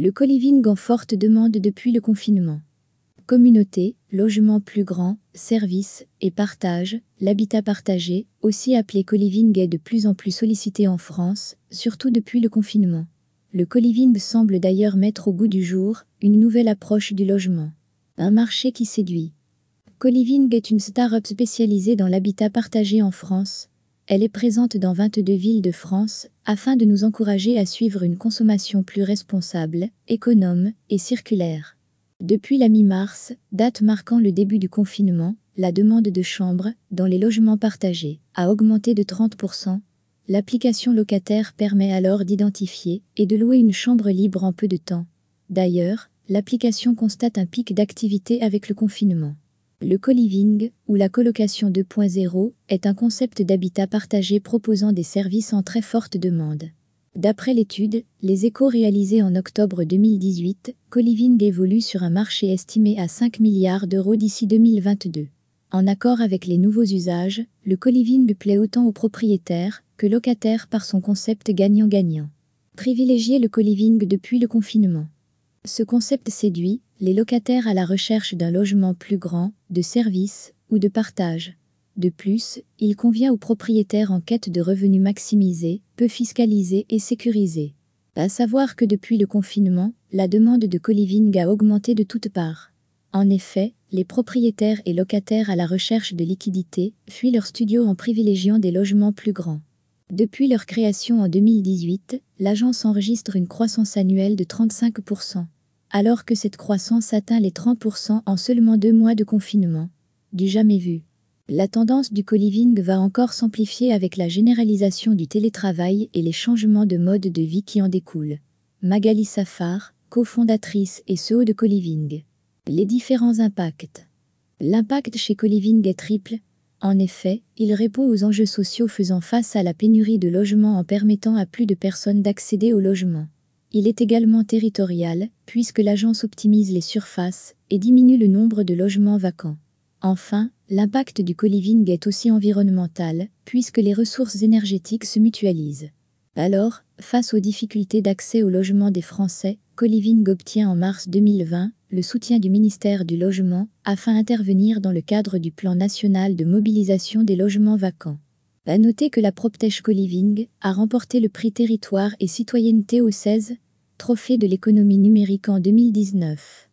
Le co-living en forte demande depuis le confinement. Communauté, logement plus grand, services et partage, l'habitat partagé, aussi appelé co-living est de plus en plus sollicité en France, surtout depuis le confinement. Le co-living semble d'ailleurs mettre au goût du jour une nouvelle approche du logement. Un marché qui séduit. Co-living est une start-up spécialisée dans l'habitat partagé en France. Elle est présente dans 22 villes de France afin de nous encourager à suivre une consommation plus responsable, économe et circulaire. Depuis la mi-mars, date marquant le début du confinement, la demande de chambres dans les logements partagés a augmenté de 30%. L'application locataire permet alors d'identifier et de louer une chambre libre en peu de temps. D'ailleurs, l'application constate un pic d'activité avec le confinement. Le co-living, ou la colocation 2.0, est un concept d'habitat partagé proposant des services en très forte demande. D'après l'étude, les échos réalisés en octobre 2018, co-living évolue sur un marché estimé à 5 milliards d'euros d'ici 2022. En accord avec les nouveaux usages, le co-living plaît autant aux propriétaires que locataires par son concept gagnant-gagnant. Privilégier le co-living depuis le confinement. Ce concept séduit les locataires à la recherche d'un logement plus grand, de service ou de partage. De plus, il convient aux propriétaires en quête de revenus maximisés, peu fiscalisés et sécurisés. À savoir que depuis le confinement, la demande de co-living a augmenté de toutes parts. En effet, les propriétaires et locataires à la recherche de liquidités fuient leur studio en privilégiant des logements plus grands. Depuis leur création en 2018, l'agence enregistre une croissance annuelle de 35%, alors que cette croissance atteint les 30% en seulement deux mois de confinement. Du jamais vu. La tendance du co-living va encore s'amplifier avec la généralisation du télétravail et les changements de mode de vie qui en découlent. Magali Safar, cofondatrice et CEO de co-living. Les différents impacts. L'impact chez co-living est triple. En effet, il répond aux enjeux sociaux faisant face à la pénurie de logements en permettant à plus de personnes d'accéder au logement. Il est également territorial, puisque l'agence optimise les surfaces et diminue le nombre de logements vacants. Enfin, l'impact du co-living est aussi environnemental, puisque les ressources énergétiques se mutualisent. Alors, face aux difficultés d'accès au logement des Français, co-living obtient en mars 2020 le soutien du ministère du Logement afin d'intervenir dans le cadre du plan national de mobilisation des logements vacants. À noter que la PropTech Co-living a remporté le prix Territoire et Citoyenneté au 16 Trophée de l'économie numérique en 2019.